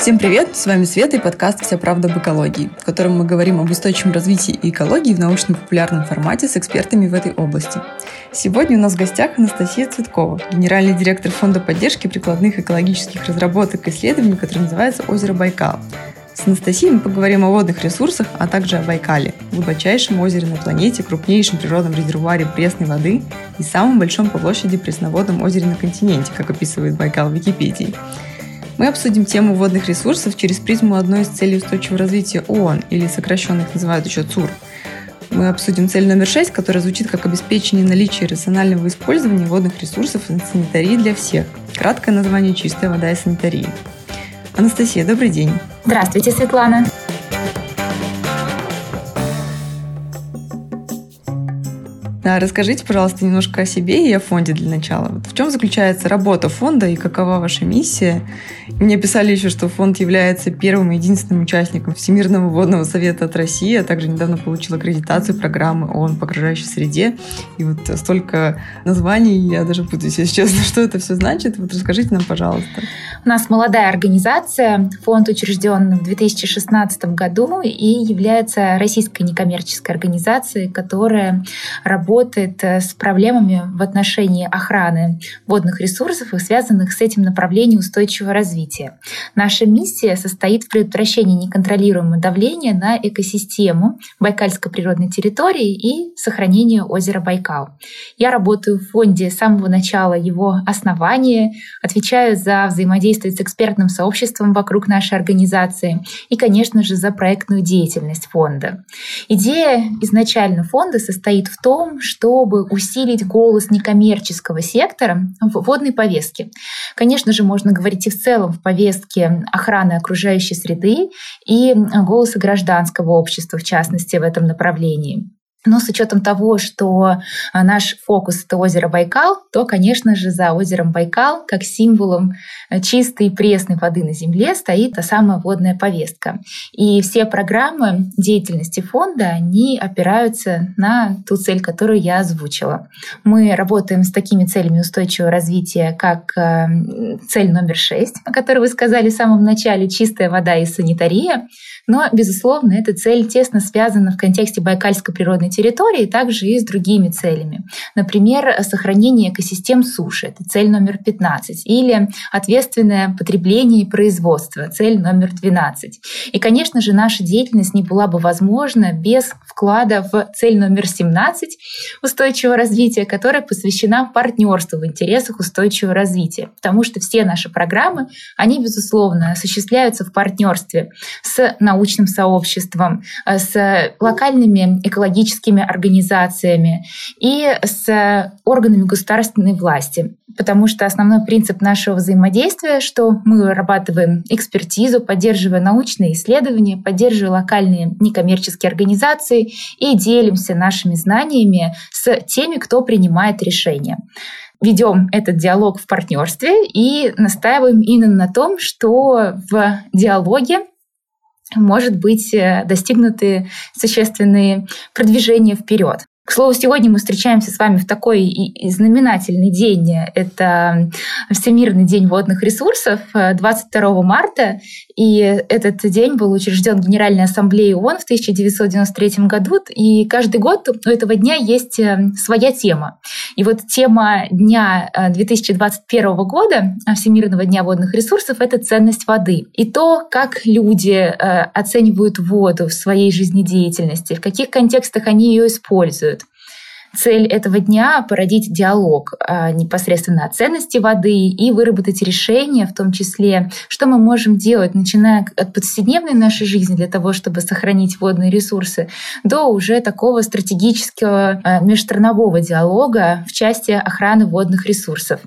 Всем привет! С вами Света и подкаст «Вся правда об экологии», в котором мы говорим об устойчивом развитии и экологии в научно-популярном формате с экспертами в этой области. Сегодня у нас в гостях Анастасия Цветкова, генеральный директор Фонда поддержки прикладных экологических разработок и исследований, который называется «Озеро Байкал». С Анастасией мы поговорим о водных ресурсах, а также о Байкале, глубочайшем озере на планете, крупнейшем природном резервуаре пресной воды и самом большом по площади пресноводном озере на континенте, как описывает Байкал в Википедии. Мы обсудим тему водных ресурсов через призму одной из целей устойчивого развития ООН, или сокращенно их называют еще ЦУР. Мы обсудим цель номер шесть, которая звучит как обеспечение наличия рационального использования водных ресурсов и санитарии для всех. Краткое название «Чистая вода и санитария». Анастасия, добрый день. Здравствуйте, Светлана. Расскажите, пожалуйста, немножко о себе и о фонде для начала. Вот в чем заключается работа фонда и какова ваша миссия? Мне писали еще, что фонд является первым и единственным участником Всемирного водного совета от России, а также недавно получил аккредитацию программы ООН по окружающей среде. И вот столько названий, я даже путаюсь, если честно, что это все значит. Вот расскажите нам, пожалуйста. У нас молодая организация, фонд учрежден в 2016 году и является российской некоммерческой организацией, которая работает работает э, с проблемами в отношении охраны водных ресурсов и связанных с этим направлением устойчивого развития. Наша миссия состоит в предотвращении неконтролируемого давления на экосистему Байкальской природной территории и сохранению озера Байкал. Я работаю в фонде с самого начала его основания, отвечаю за взаимодействие с экспертным сообществом вокруг нашей организации и, конечно же, за проектную деятельность фонда. Идея изначально фонда состоит в том, чтобы усилить голос некоммерческого сектора в водной повестке. Конечно же, можно говорить и в целом в повестке охраны окружающей среды и голоса гражданского общества, в частности, в этом направлении. Но с учетом того, что а, наш фокус — это озеро Байкал, то, конечно же, за озером Байкал, как символом э, чистой и пресной воды на Земле, стоит та самая водная повестка. И все программы деятельности фонда, они опираются на ту цель, которую я озвучила. Мы работаем с такими целями устойчивого развития, как э, цель номер шесть, о которой вы сказали в самом начале, чистая вода и санитария. Но, безусловно, эта цель тесно связана в контексте Байкальской природной территории, также и с другими целями. Например, сохранение экосистем суши, это цель номер 15, или ответственное потребление и производство, цель номер 12. И, конечно же, наша деятельность не была бы возможна без вклада в цель номер 17 устойчивого развития, которая посвящена партнерству в интересах устойчивого развития. Потому что все наши программы, они, безусловно, осуществляются в партнерстве с научным сообществом, с локальными экологическими организациями и с органами государственной власти. Потому что основной принцип нашего взаимодействия, что мы вырабатываем экспертизу, поддерживая научные исследования, поддерживая локальные некоммерческие организации и делимся нашими знаниями с теми, кто принимает решения ведем этот диалог в партнерстве и настаиваем именно на том, что в диалоге может быть э, достигнуты существенные продвижения вперед. К слову, сегодня мы встречаемся с вами в такой знаменательный день. Это Всемирный день водных ресурсов, 22 э, марта. И этот день был учрежден Генеральной Ассамблеей ООН в 1993 году. И каждый год у этого дня есть э, своя тема. И вот тема дня 2021 э, года, Всемирного дня водных ресурсов, это ценность воды. И то, как люди оценивают воду в своей жизнедеятельности, в каких контекстах они ее используют. Цель этого дня — породить диалог а, непосредственно о ценности воды и выработать решения, в том числе, что мы можем делать, начиная от повседневной нашей жизни для того, чтобы сохранить водные ресурсы, до уже такого стратегического а, межстранового диалога в части охраны водных ресурсов.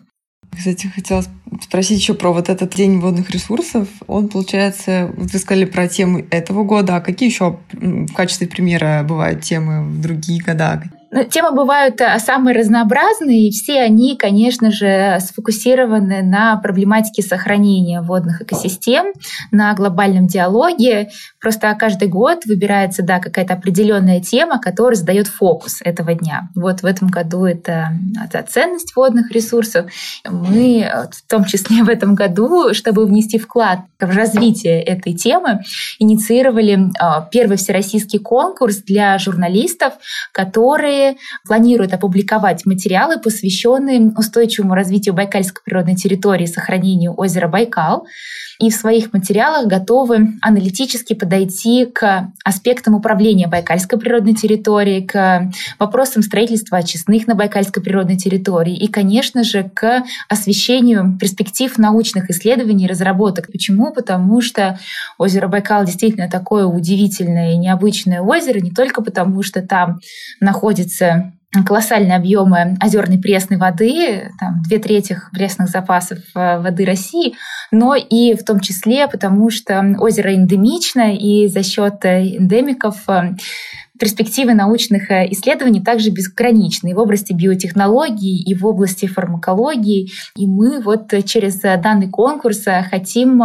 Кстати, хотела спросить еще про вот этот день водных ресурсов. Он, получается, вот вы сказали про тему этого года, а какие еще в качестве примера бывают темы в другие года? Ну, темы бывают э, самые разнообразные, и все они, конечно же, сфокусированы на проблематике сохранения водных экосистем, на глобальном диалоге. Просто каждый год выбирается да, какая-то определенная тема, которая задает фокус этого дня. Вот в этом году это, это ценность водных ресурсов. Мы в том числе в этом году, чтобы внести вклад в развитие этой темы, инициировали первый всероссийский конкурс для журналистов, которые планирует опубликовать материалы, посвященные устойчивому развитию Байкальской природной территории сохранению озера Байкал. И в своих материалах готовы аналитически подойти к аспектам управления Байкальской природной территорией, к вопросам строительства очистных на Байкальской природной территории и, конечно же, к освещению перспектив научных исследований и разработок. Почему? Потому что озеро Байкал действительно такое удивительное и необычное озеро, не только потому, что там находится находятся колоссальные объемы озерной пресной воды, там, две трети пресных запасов э, воды России, но и в том числе потому, что озеро эндемично, и за счет э, эндемиков э, перспективы научных э, исследований также безграничны и в области биотехнологий, и в области фармакологии. И мы вот через данный конкурс э, хотим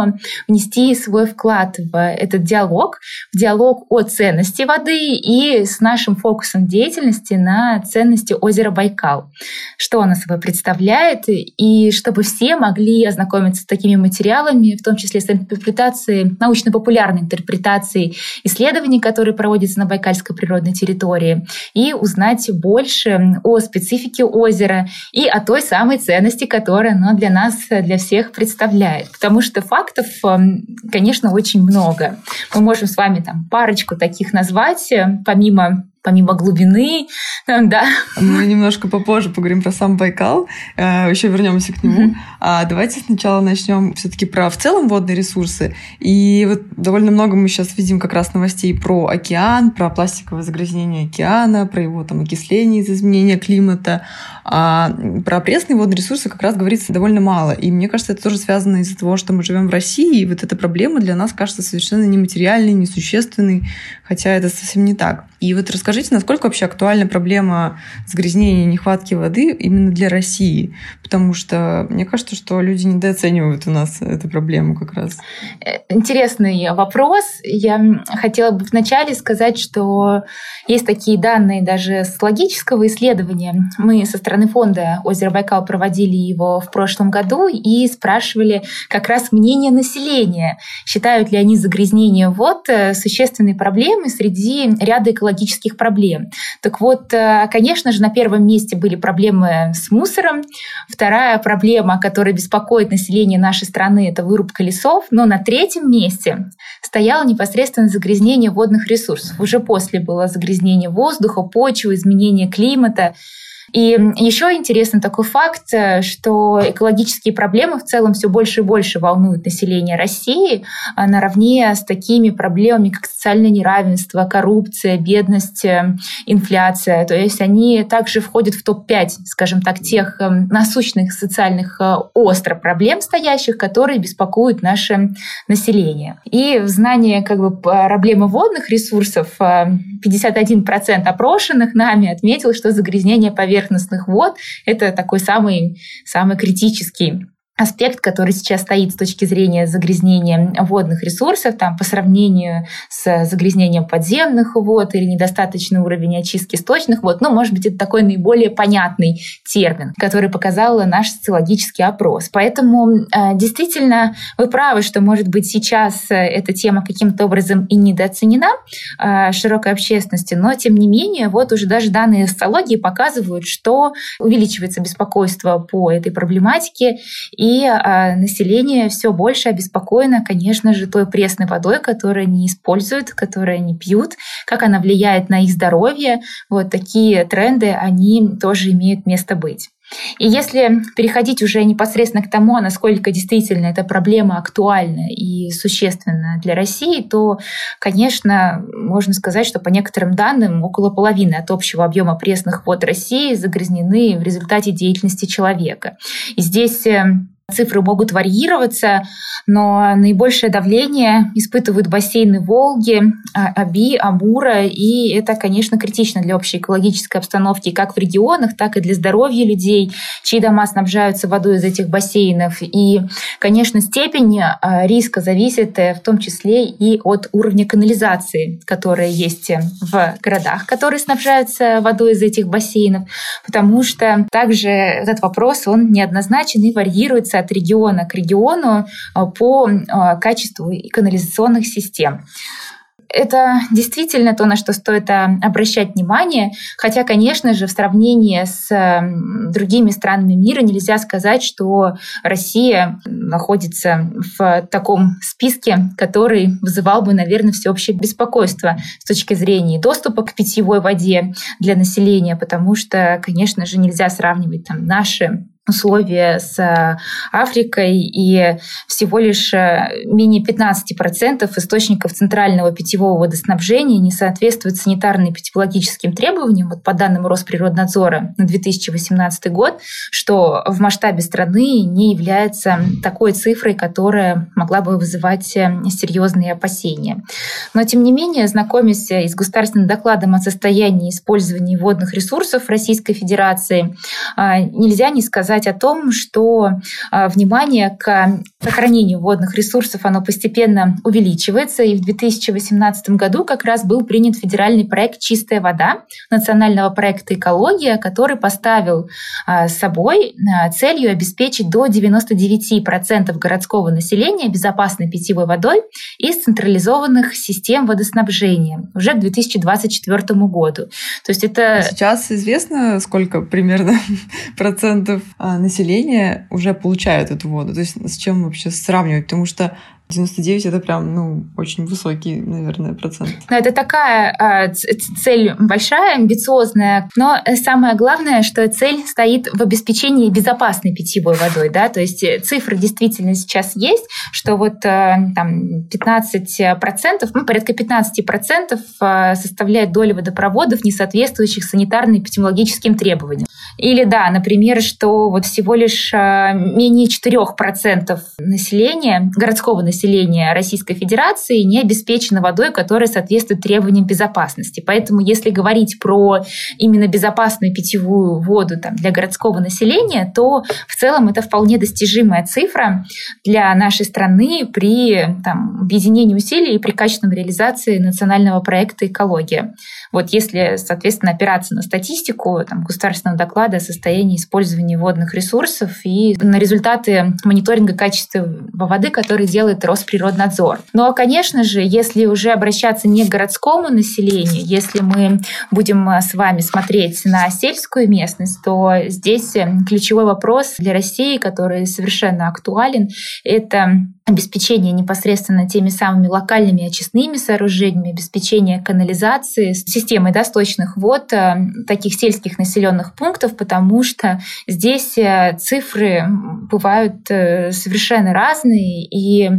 внести свой вклад в этот диалог, в диалог о ценности воды и с нашим фокусом деятельности на ценности озера Байкал. Что оно собой представляет, и чтобы все могли ознакомиться с такими материалами, в том числе с интерпретацией, научно-популярной интерпретацией исследований, которые проводятся на Байкальской природной территории и узнать больше о специфике озера и о той самой ценности, которая оно для нас, для всех представляет. Потому что фактов, эм, конечно, очень много. Мы можем с вами там парочку таких назвать, э, помимо помимо глубины, да. Мы немножко попозже поговорим про сам Байкал, э, еще вернемся к нему. Mm-hmm. А давайте сначала начнем все-таки про в целом водные ресурсы. И вот довольно много мы сейчас видим как раз новостей про океан, про пластиковое загрязнение океана, про его там окисление из-за изменения климата. А про пресные водные ресурсы как раз говорится довольно мало. И мне кажется, это тоже связано из-за того, что мы живем в России, и вот эта проблема для нас кажется совершенно нематериальной, несущественной, хотя это совсем не так. И вот расскажите, насколько вообще актуальна проблема загрязнения и нехватки воды именно для России? Потому что мне кажется, что люди недооценивают у нас эту проблему как раз. Э, интересный вопрос. Я хотела бы вначале сказать, что есть такие данные даже с логического исследования. Мы со стороны фонда «Озеро Байкал» проводили его в прошлом году и спрашивали как раз мнение населения. Считают ли они загрязнение вод э, существенной проблемой среди ряда экологических экологических проблем. Так вот, э, конечно же, на первом месте были проблемы с мусором. Вторая проблема, которая беспокоит население нашей страны, это вырубка лесов. Но на третьем месте стояло непосредственно загрязнение водных ресурсов. Уже после было загрязнение воздуха, почвы, изменение климата. И еще интересный такой факт, э, что экологические проблемы в целом все больше и больше волнуют население России а наравне с такими проблемами, как социальное неравенство, коррупция, бедность, э, инфляция. То есть они также входят в топ-5, скажем так, тех э, насущных социальных остро проблем стоящих, которые беспокоят наше население. И в знании как бы, проблемы водных ресурсов 51% опрошенных нами отметил, что загрязнение поверхности поверхностных вод — это такой самый, самый критический аспект, который сейчас стоит с точки зрения загрязнения водных ресурсов, там, по сравнению с загрязнением подземных вод или недостаточный уровень очистки сточных вод, ну, может быть, это такой наиболее понятный термин, который показал наш социологический опрос. Поэтому э, действительно вы правы, что, может быть, сейчас эта тема каким-то образом и недооценена э, широкой общественности, но, тем не менее, вот уже даже данные социологии показывают, что увеличивается беспокойство по этой проблематике, и а, население все больше обеспокоено, конечно же, той пресной водой, которую они используют, которую они пьют, как она влияет на их здоровье. Вот такие тренды, они тоже имеют место быть. И если переходить уже непосредственно к тому, насколько действительно эта проблема актуальна и существенна для России, то, конечно, можно сказать, что по некоторым данным около половины от общего объема пресных вод России загрязнены в результате деятельности человека. И здесь э, цифры могут варьироваться, но наибольшее давление испытывают бассейны Волги, а, Аби, Амура, и это, конечно, критично для общей экологической обстановки как в регионах, так и для здоровья людей, чьи дома снабжаются водой из этих бассейнов. И, конечно, степень а, риска зависит э, в том числе и от уровня канализации, которая есть в городах, которые снабжаются водой из этих бассейнов, потому что также этот вопрос, он неоднозначен и варьируется от региона к региону а, по а, качеству канализационных систем. Это действительно то, на что стоит а, обращать внимание. Хотя, конечно же, в сравнении с другими странами мира нельзя сказать, что Россия находится в таком списке, который вызывал бы, наверное, всеобщее беспокойство с точки зрения доступа к питьевой воде для населения, потому что, конечно же, нельзя сравнивать там наши условия с э, Африкой, и всего лишь э, менее 15% источников центрального питьевого водоснабжения не соответствуют санитарно-эпидемиологическим требованиям, вот по данным Росприроднадзора на 2018 год, что в масштабе страны не является такой цифрой, которая могла бы вызывать э, серьезные опасения. Но, тем не менее, знакомясь с государственным докладом о состоянии использования водных ресурсов Российской Федерации, нельзя не сказать сказать о том, что а, внимание к сохранению водных ресурсов оно постепенно увеличивается. И в 2018 году как раз был принят федеральный проект «Чистая вода» национального проекта «Экология», который поставил а, с собой а, целью обеспечить до 99% городского населения безопасной питьевой водой из централизованных систем водоснабжения уже к 2024 году. То есть это... Сейчас известно, сколько примерно процентов а, населения уже получают эту воду. То есть с чем вообще сравнивать? Потому что 99 это прям, ну, очень высокий, наверное, процент. Это такая э, цель большая, амбициозная, но самое главное, что цель стоит в обеспечении безопасной питьевой водой, да, то есть цифры действительно сейчас есть, что вот э, там 15%, ну, порядка 15% э, составляет доля водопроводов, не соответствующих санитарно-эпидемиологическим требованиям. Или, да, например, что вот всего лишь э, менее 4% населения, городского населения, населения Российской Федерации не обеспечено водой, которая соответствует требованиям безопасности. Поэтому если говорить про именно безопасную питьевую воду там, для городского населения, то в целом это вполне достижимая цифра для нашей страны при там, объединении усилий и при качественной реализации национального проекта «Экология». Вот если, соответственно, опираться на статистику там, государственного доклада о состоянии использования водных ресурсов и на результаты мониторинга качества воды, который делает Росприроднадзор. Ну а, конечно же, если уже обращаться не к городскому населению, если мы будем с вами смотреть на сельскую местность, то здесь ключевой вопрос для России, который совершенно актуален, это обеспечение непосредственно теми самыми локальными очистными сооружениями, обеспечение канализации, системой да, сточных вод э, таких сельских населенных пунктов, потому что здесь э, цифры бывают э, совершенно разные, и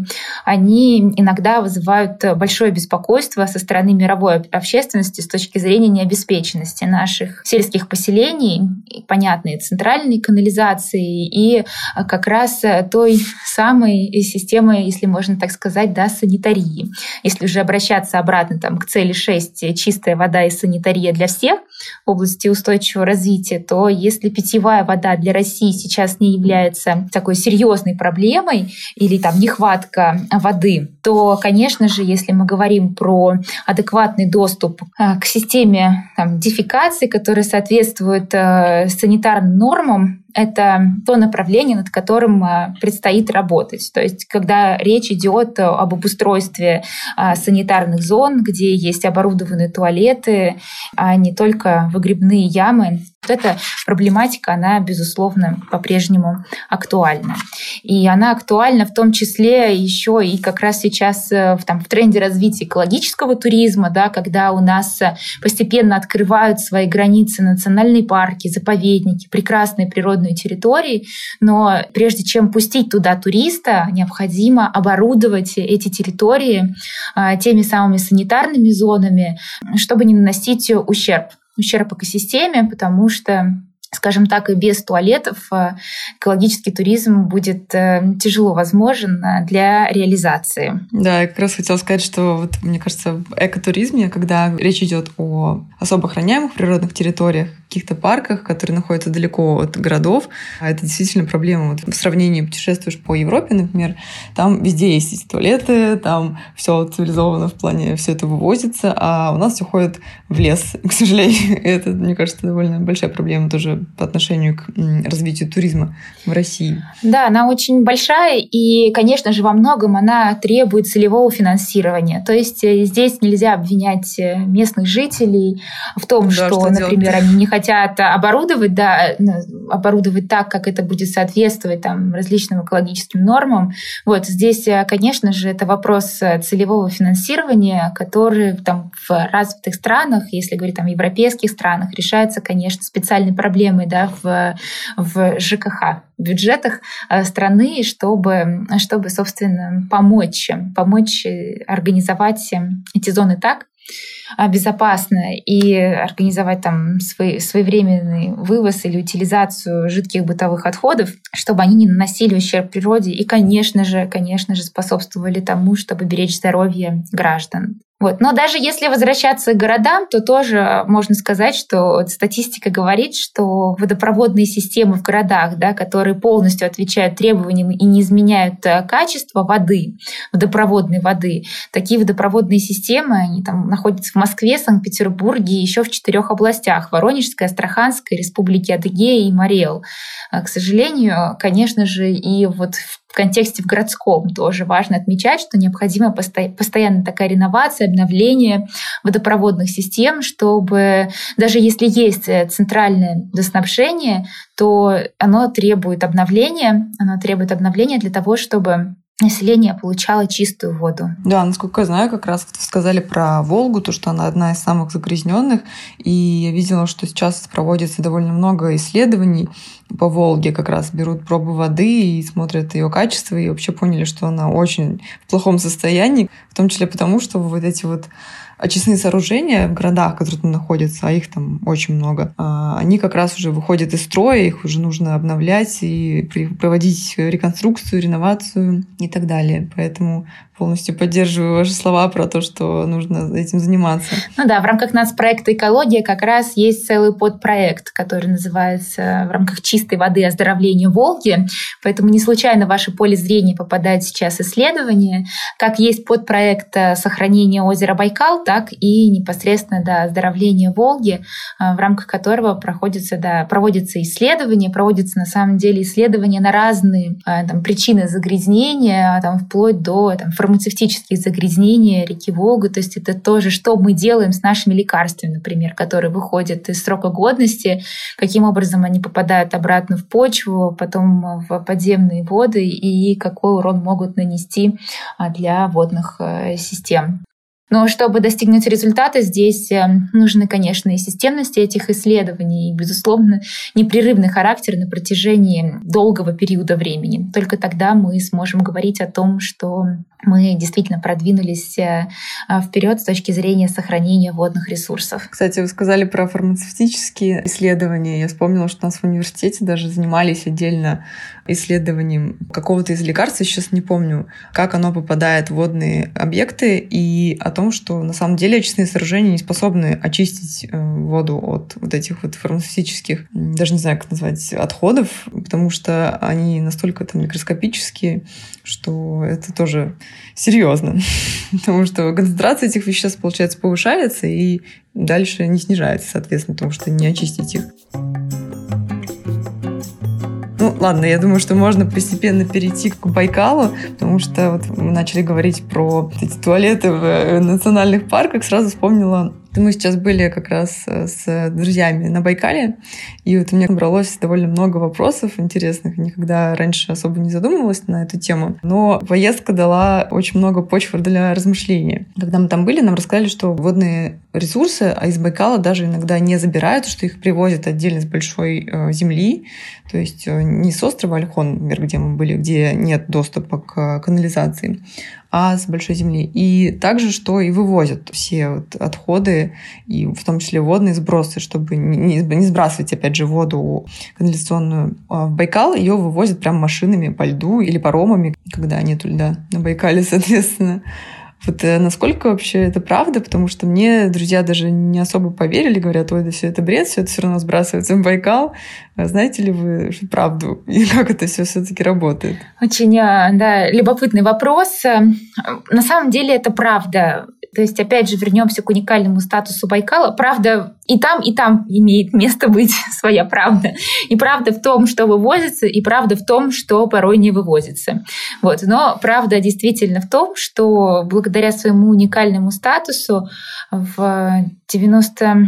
они иногда вызывают большое беспокойство со стороны мировой общественности с точки зрения необеспеченности наших сельских поселений, понятной центральной канализации и как раз той самой системы системы, если можно так сказать, да, санитарии. Если уже обращаться обратно там, к цели 6 «Чистая вода и санитария для всех» в области устойчивого развития, то если питьевая вода для России сейчас не является такой серьезной проблемой или там нехватка воды, то, конечно же, если мы говорим про адекватный доступ а, к системе там, дефекации, которая соответствует э, санитарным нормам, это то направление, над которым а, предстоит работать. То есть, когда речь идет об обустройстве а, санитарных зон, где есть оборудованные туалеты, а не только выгребные ямы, вот эта проблематика, она, безусловно, по-прежнему актуальна. И она актуальна в том числе еще и как раз сейчас э, в, там, в тренде развития экологического туризма, да, когда у нас э, постепенно открывают свои границы национальные парки, заповедники, прекрасные природные территории. Но прежде чем пустить туда туриста, необходимо оборудовать эти территории а, теми самыми санитарными зонами, чтобы не наносить ущерб ущерб экосистеме, потому что скажем так, и без туалетов э, экологический туризм будет э, тяжело возможен э, для реализации. Да, я как раз хотела сказать, что вот, мне кажется, в экотуризме, когда речь идет о особо охраняемых природных территориях, каких-то парках, которые находятся далеко от городов. А это действительно проблема. Вот в сравнении путешествуешь по Европе, например, там везде есть эти туалеты, там все цивилизовано в плане, все это вывозится, а у нас все ходит в лес, к сожалению. Это, мне кажется, довольно большая проблема тоже по отношению к развитию туризма в России. Да, она очень большая, и, конечно же, во многом она требует целевого финансирования. То есть э, здесь нельзя обвинять э, местных жителей в том, да, что, что например, они не хотят хотят оборудовать, да, ну, оборудовать так, как это будет соответствовать там, различным экологическим нормам. Вот здесь, э, конечно же, это вопрос э, целевого финансирования, который там, в развитых странах, если говорить там, в европейских странах, решается, конечно, специальной проблемой да, в, в ЖКХ, бюджетах э, страны, чтобы, чтобы, собственно, помочь, помочь организовать эти зоны так, безопасно и организовать там свой, своевременный вывоз или утилизацию жидких бытовых отходов, чтобы они не наносили ущерб природе и, конечно же, конечно же, способствовали тому, чтобы беречь здоровье граждан. Вот. Но даже если возвращаться к городам, то тоже можно сказать, что статистика говорит, что водопроводные системы в городах, да, которые полностью отвечают требованиям и не изменяют э, качество воды, водопроводной воды, такие водопроводные системы, они там находятся в Москве, Санкт-Петербурге и еще в четырех областях – Воронежской, Астраханской, Республике Адыгея и Морел. А, к сожалению, конечно же, и вот в контексте в городском тоже важно отмечать, что необходима постоянно такая реновация, обновление водопроводных систем, чтобы даже если есть э, центральное водоснабжение, то оно требует обновления, оно требует обновления для того, чтобы население получало чистую воду. Да, насколько я знаю, как раз сказали про Волгу, то, что она одна из самых загрязненных, и я видела, что сейчас проводится довольно много исследований по Волге, как раз берут пробы воды и смотрят ее качество, и вообще поняли, что она очень в плохом состоянии, в том числе потому, что вот эти вот очистные сооружения в городах, которые там находятся, а их там очень много, а, они как раз уже выходят из строя, их уже нужно обновлять и проводить реконструкцию, реновацию и так далее. Поэтому полностью поддерживаю ваши слова про то, что нужно этим заниматься. Ну да, в рамках нас проекта «Экология» как раз есть целый подпроект, который называется в рамках чистой воды оздоровления Волги. Поэтому не случайно в ваше поле зрения попадает сейчас исследование. Как есть подпроект сохранения озера Байкал, так и непосредственно да, оздоровления Волги, в рамках которого проходится, да, проводятся исследования, проводятся на самом деле исследования на разные там, причины загрязнения, там, вплоть до там, фармацевтические загрязнения реки Волга. То есть это тоже, что мы делаем с нашими лекарствами, например, которые выходят из срока годности, каким образом они попадают обратно в почву, потом в подземные воды и какой урон могут нанести а, для водных э, систем. Но чтобы достигнуть результата, здесь э, нужны, конечно, и системности этих исследований, и, безусловно, непрерывный характер на протяжении долгого периода времени. Только тогда мы сможем говорить о том, что мы действительно продвинулись э, вперед с точки зрения сохранения водных ресурсов. Кстати, вы сказали про фармацевтические исследования. Я вспомнила, что у нас в университете даже занимались отдельно исследованием какого-то из лекарств, сейчас не помню, как оно попадает в водные объекты, и о том, что на самом деле очистные сооружения не способны очистить э, воду от вот этих вот фармацевтических, даже не знаю, как назвать, отходов, потому что они настолько там микроскопические, что это тоже серьезно, потому что концентрация этих веществ, получается, повышается и дальше не снижается, соответственно, потому что не очистить их. Ну, ладно, я думаю, что можно постепенно перейти к Байкалу, потому что вот мы начали говорить про эти туалеты в э, национальных парках, сразу вспомнила мы сейчас были как раз э, с друзьями на Байкале, и вот у меня набралось довольно много вопросов интересных. Никогда раньше особо не задумывалась на эту тему. Но поездка дала очень много почвы для размышления. Когда мы там были, нам рассказали, что водные ресурсы, а из Байкала даже иногда не забирают, что их привозят отдельно с большой э, земли, то есть э, не с острова Альхон, например, где мы были, где нет доступа к канализации, а с большой земли. И также, что и вывозят все вот отходы, и в том числе водные сбросы, чтобы не, сбрасывать, опять же, воду канализационную а в Байкал, ее вывозят прям машинами по льду или паромами, когда нет льда на Байкале, соответственно. Вот э, насколько вообще это правда? Потому что мне друзья даже не особо поверили, говорят, ой, да все это бред, все это все равно сбрасывается в Байкал. А знаете ли вы правду? И как это все все-таки работает? Очень, э, да, любопытный вопрос. Э, на самом деле это правда. То есть, опять же, вернемся к уникальному статусу Байкала. Правда, и там, и там имеет место быть своя правда. И правда в том, что вывозится, и правда в том, что порой не вывозится. Вот. Но правда действительно в том, что благодаря своему уникальному статусу в 90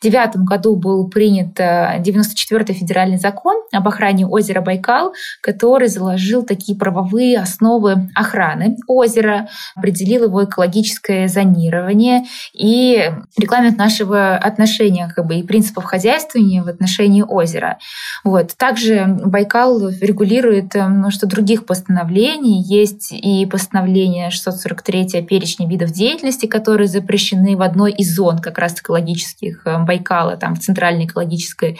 1999 году был принят 94-й э, федеральный закон об охране озера Байкал, который заложил такие правовые основы охраны озера, определил его экологическое зонирование и регламент нашего отношения как бы, и принципов хозяйствования в отношении озера. Вот. Также Байкал регулирует э, множество других постановлений. Есть и постановление 643 перечня видов деятельности, которые запрещены в одной из зон как раз экологических э, Байкала, там в центральной экологической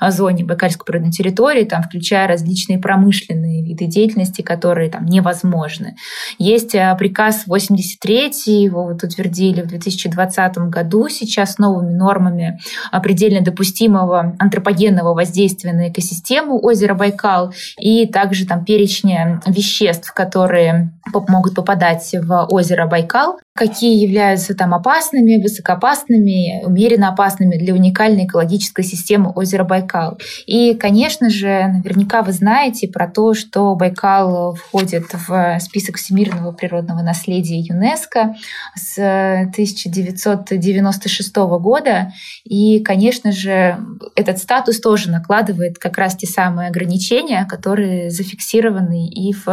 а, зоне Байкальской природной территории, там, включая различные промышленные виды деятельности, которые там невозможны. Есть а, приказ 83, его вот утвердили в 2020 году, сейчас новыми нормами предельно допустимого антропогенного воздействия на экосистему озера Байкал и также там перечня веществ, которые могут попадать в озеро Байкал какие являются там опасными, высокоопасными, умеренно опасными для уникальной экологической системы озера Байкал. И, конечно же, наверняка вы знаете про то, что Байкал входит в список всемирного природного наследия ЮНЕСКо с 1996 года. И, конечно же, этот статус тоже накладывает как раз те самые ограничения, которые зафиксированы и в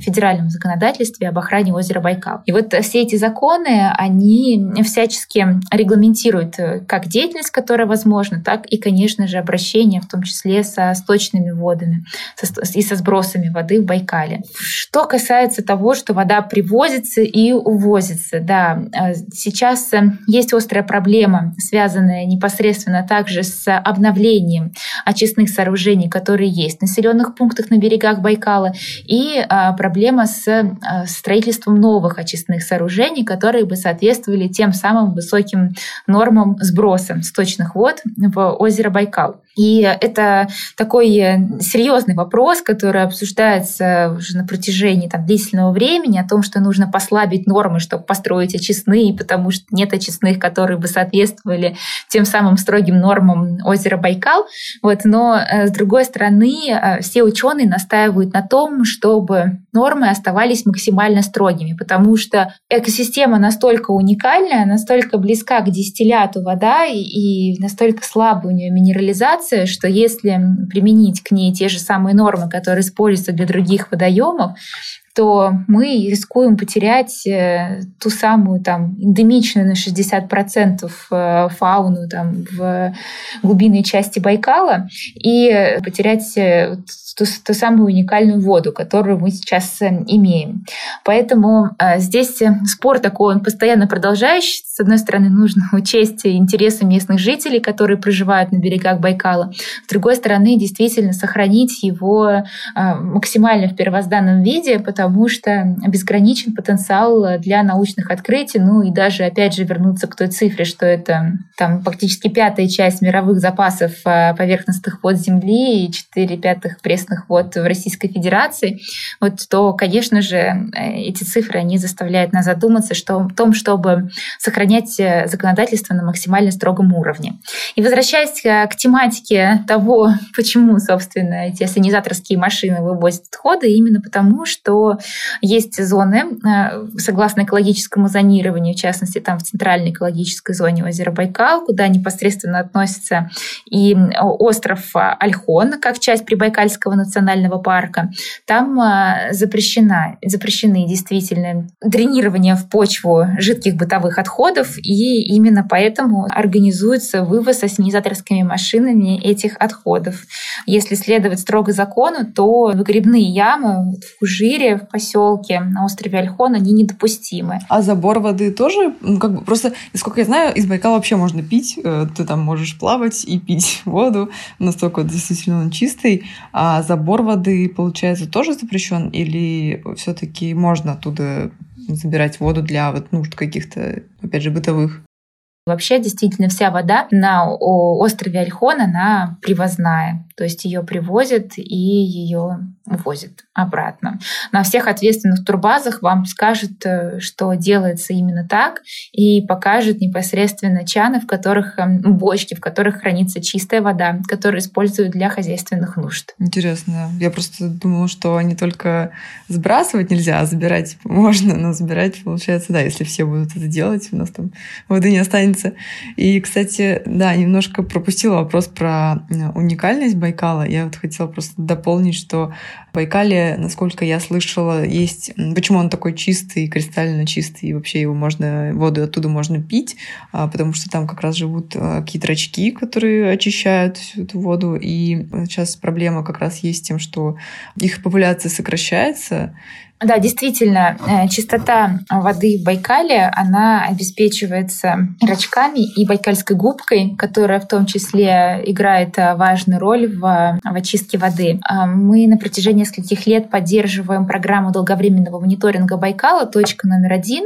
федеральном законодательстве об охране озера Байкал. И вот все эти законы законы, они всячески регламентируют э, как деятельность, которая возможна, так и, конечно же, обращение, в том числе со сточными водами и со сбросами воды в Байкале. Что касается того, что вода привозится и увозится, да, э, сейчас э, есть острая проблема, связанная непосредственно также с обновлением очистных сооружений, которые есть в населенных пунктах на берегах Байкала, и проблема с строительством новых очистных сооружений, решений, которые бы соответствовали тем самым высоким нормам сброса сточных вод в озеро Байкал. И это такой серьезный вопрос, который обсуждается уже на протяжении там, длительного времени, о том, что нужно послабить нормы, чтобы построить очистные, потому что нет очистных, которые бы соответствовали тем самым строгим нормам озера Байкал. Вот. Но, э, с другой стороны, э, все ученые настаивают на том, чтобы нормы оставались максимально строгими, потому что экосистема настолько уникальная, настолько близка к дистилляту вода и настолько слабая у нее минерализация, ситуация, что если применить к ней те же самые нормы, которые используются для других водоемов, то мы рискуем потерять э, ту самую там эндемичную на 60% э, фауну там, в глубинной части Байкала и потерять э, ту, ту самую уникальную воду, которую мы сейчас имеем. Поэтому здесь спор такой, он постоянно продолжающийся. С одной стороны, нужно учесть интересы местных жителей, которые проживают на берегах Байкала. С другой стороны, действительно сохранить его максимально в первозданном виде, потому потому что безграничен потенциал для научных открытий, ну и даже, опять же, вернуться к той цифре, что это там фактически пятая часть мировых запасов а, поверхностных вод Земли и четыре пятых пресных вод в Российской Федерации, вот, то, конечно же, э, эти цифры, они заставляют нас задуматься что, о том, чтобы сохранять э, законодательство на максимально строгом уровне. И возвращаясь э, к тематике того, почему, собственно, эти ассенизаторские машины вывозят отходы, именно потому, что есть зоны, э, согласно экологическому зонированию, в частности, там в центральной экологической зоне озера Байкал, куда непосредственно относится и остров Альхон, как часть Прибайкальского национального парка. Там э, запрещена, запрещены действительно дренирование в почву жидких бытовых отходов, и именно поэтому организуется вывоз ассенизаторскими машинами этих отходов. Если следовать строго закону, то выгребные ямы в Фужире, в поселке на острове Альхон, они недопустимы. А забор воды тоже, ну, как бы просто, насколько я знаю, из Байкала вообще можно пить, э, ты там можешь плавать и пить воду, настолько действительно он чистый, а забор воды, получается, тоже запрещен или все-таки можно оттуда забирать воду для вот нужд каких-то, опять же, бытовых? Вообще, действительно, вся вода на острове Альхон, она привозная. То есть ее привозят и ее увозят обратно. На всех ответственных турбазах вам скажут, э, что делается именно так, и покажут непосредственно чаны, в которых эм, бочки, в которых хранится чистая вода, которую используют для хозяйственных нужд. Интересно. Я просто думала, что они только сбрасывать нельзя, а забирать можно, но забирать, получается, да, если все будут это делать, у нас там воды не останется. И, кстати, да, немножко пропустила вопрос про уникальность Байкала. Я вот хотела просто дополнить, что в Байкале, насколько я слышала, есть... Почему он такой чистый, кристально чистый, и вообще его можно, воду оттуда можно пить, а, потому что там как раз живут а, какие-то рачки, которые очищают всю эту воду. И сейчас проблема как раз есть тем, что их популяция сокращается, да, действительно, э, чистота воды в Байкале, она обеспечивается рачками и байкальской губкой, которая в том числе играет э, важную роль в, в очистке воды. А мы на протяжении нескольких лет поддерживаем программу долговременного мониторинга Байкала «Точка номер один».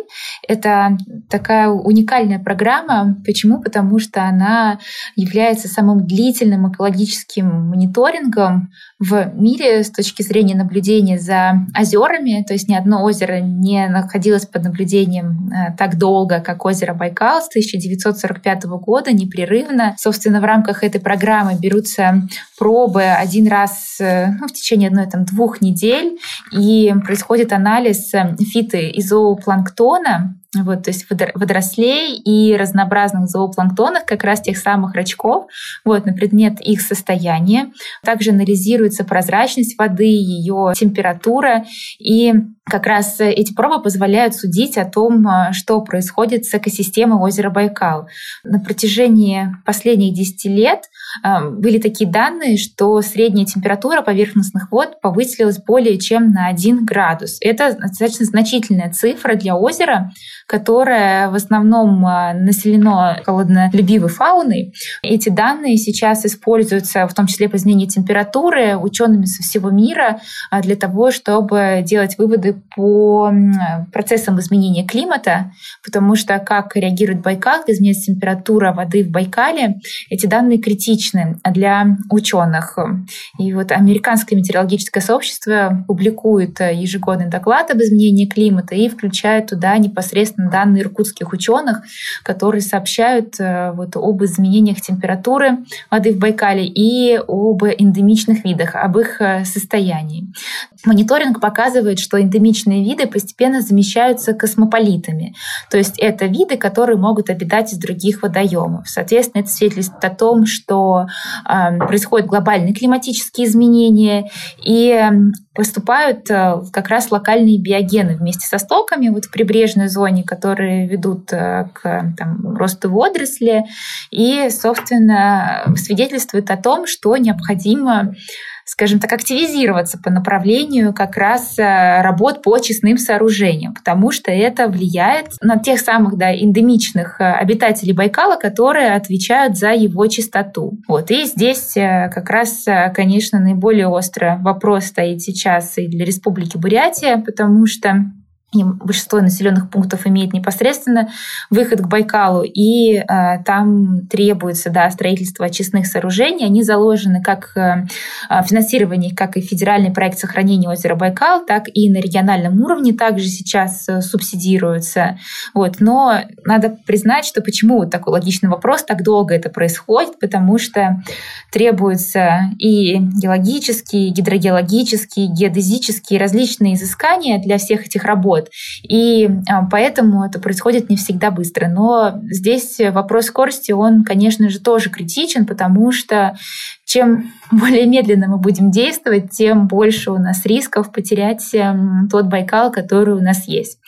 Это такая уникальная программа. Почему? Потому что она является самым длительным экологическим мониторингом в мире с точки зрения наблюдения за озерами, то есть ни одно озеро не находилось под наблюдением э, так долго, как озеро Байкал с 1945 года, непрерывно. Собственно, в рамках этой программы берутся пробы один раз э, ну, в течение одной там, двух недель, и происходит анализ э, фиты и зоопланктона, вот, то есть водорослей и разнообразных зоопланктонов, как раз тех самых рачков, вот, на предмет их состояния. Также анализируется прозрачность воды, ее температура, и как раз эти пробы позволяют судить о том, а, что происходит с экосистемой озера Байкал. На протяжении последних 10 лет а, были такие данные, что средняя температура поверхностных вод повысилась более чем на 1 градус. Это достаточно значительная цифра для озера, которое в основном населено холоднолюбивой фауной. Эти данные сейчас используются в том числе по изменению температуры учеными со всего мира для того, чтобы делать выводы по процессам изменения климата, потому что как реагирует Байкал, как изменяется температура воды в Байкале, эти данные критичны для ученых. И вот американское метеорологическое сообщество публикует ежегодный доклад об изменении климата и включает туда непосредственно данные иркутских ученых, которые сообщают э, вот об изменениях температуры воды в Байкале и об эндемичных видах, об их э, состоянии. Мониторинг показывает, что эндемичные виды постепенно замещаются космополитами. То есть это виды, которые могут обитать из других водоемов. Соответственно, это свидетельствует о том, что э, происходят глобальные климатические изменения и поступают э, как раз локальные биогены вместе со стоками вот в прибрежной зоне, которые ведут э, к там, росту водоросли и, собственно, свидетельствует о том, что необходимо скажем так, активизироваться по направлению как раз э, работ по очистным сооружениям, потому что это влияет на тех самых да, эндемичных э, обитателей Байкала, которые отвечают за его чистоту. Вот. И здесь э, как раз, конечно, наиболее остро вопрос стоит сейчас и для Республики Бурятия, потому что большинство населенных пунктов имеет непосредственно выход к Байкалу, и э, там требуется да, строительство очистных сооружений. Они заложены как э, финансирование, как и федеральный проект сохранения озера Байкал, так и на региональном уровне также сейчас э, субсидируются. Вот. Но надо признать, что почему вот такой логичный вопрос, так долго это происходит, потому что требуются и геологические, и гидрогеологические, и геодезические различные изыскания для всех этих работ. И а, поэтому это происходит не всегда быстро. Но здесь вопрос скорости, он, конечно же, тоже критичен, потому что чем более медленно мы будем действовать, тем больше у нас рисков потерять эм, тот Байкал, который у нас есть.